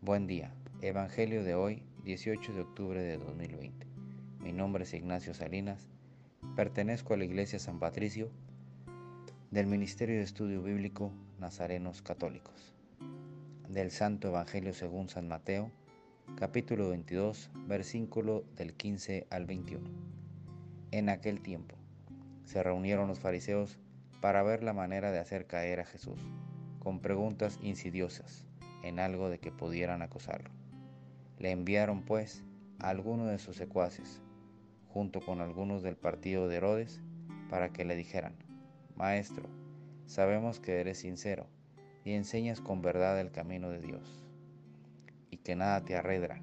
Buen día. Evangelio de hoy, 18 de octubre de 2020. Mi nombre es Ignacio Salinas. Pertenezco a la Iglesia San Patricio del Ministerio de Estudio Bíblico Nazarenos Católicos. Del Santo Evangelio según San Mateo, capítulo 22, versículo del 15 al 21. En aquel tiempo se reunieron los fariseos para ver la manera de hacer caer a Jesús, con preguntas insidiosas en algo de que pudieran acosarlo. Le enviaron, pues, a algunos de sus secuaces, junto con algunos del partido de Herodes, para que le dijeran, Maestro, sabemos que eres sincero y enseñas con verdad el camino de Dios, y que nada te arredra,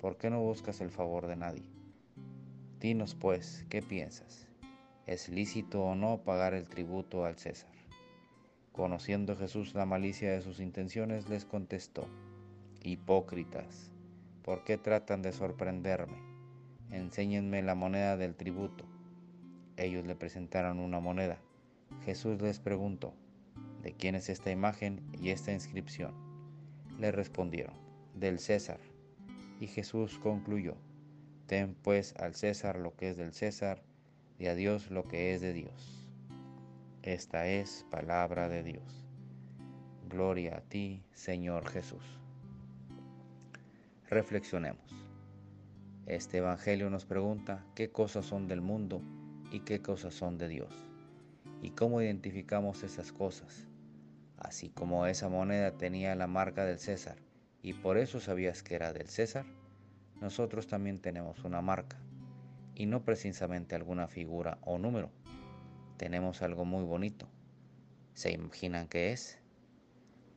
¿por qué no buscas el favor de nadie? Dinos, pues, ¿qué piensas? ¿Es lícito o no pagar el tributo al César? Conociendo Jesús la malicia de sus intenciones, les contestó, Hipócritas, ¿por qué tratan de sorprenderme? Enséñenme la moneda del tributo. Ellos le presentaron una moneda. Jesús les preguntó, ¿de quién es esta imagen y esta inscripción? Le respondieron, del César. Y Jesús concluyó, Ten pues al César lo que es del César y a Dios lo que es de Dios. Esta es palabra de Dios. Gloria a ti, Señor Jesús. Reflexionemos. Este Evangelio nos pregunta qué cosas son del mundo y qué cosas son de Dios, y cómo identificamos esas cosas. Así como esa moneda tenía la marca del César, y por eso sabías que era del César, nosotros también tenemos una marca, y no precisamente alguna figura o número, tenemos algo muy bonito. ¿Se imaginan qué es?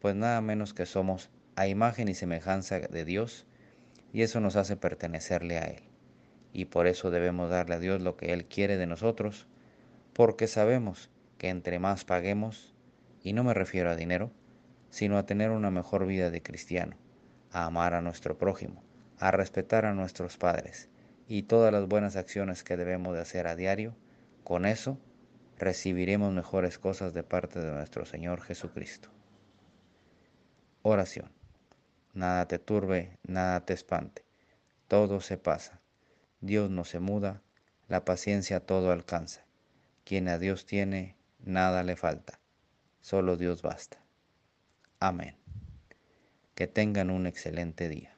Pues nada menos que somos a imagen y semejanza de Dios y eso nos hace pertenecerle a Él. Y por eso debemos darle a Dios lo que Él quiere de nosotros, porque sabemos que entre más paguemos, y no me refiero a dinero, sino a tener una mejor vida de cristiano, a amar a nuestro prójimo, a respetar a nuestros padres y todas las buenas acciones que debemos de hacer a diario, con eso recibiremos mejores cosas de parte de nuestro Señor Jesucristo. Oración. Nada te turbe, nada te espante. Todo se pasa. Dios no se muda, la paciencia todo alcanza. Quien a Dios tiene, nada le falta. Solo Dios basta. Amén. Que tengan un excelente día.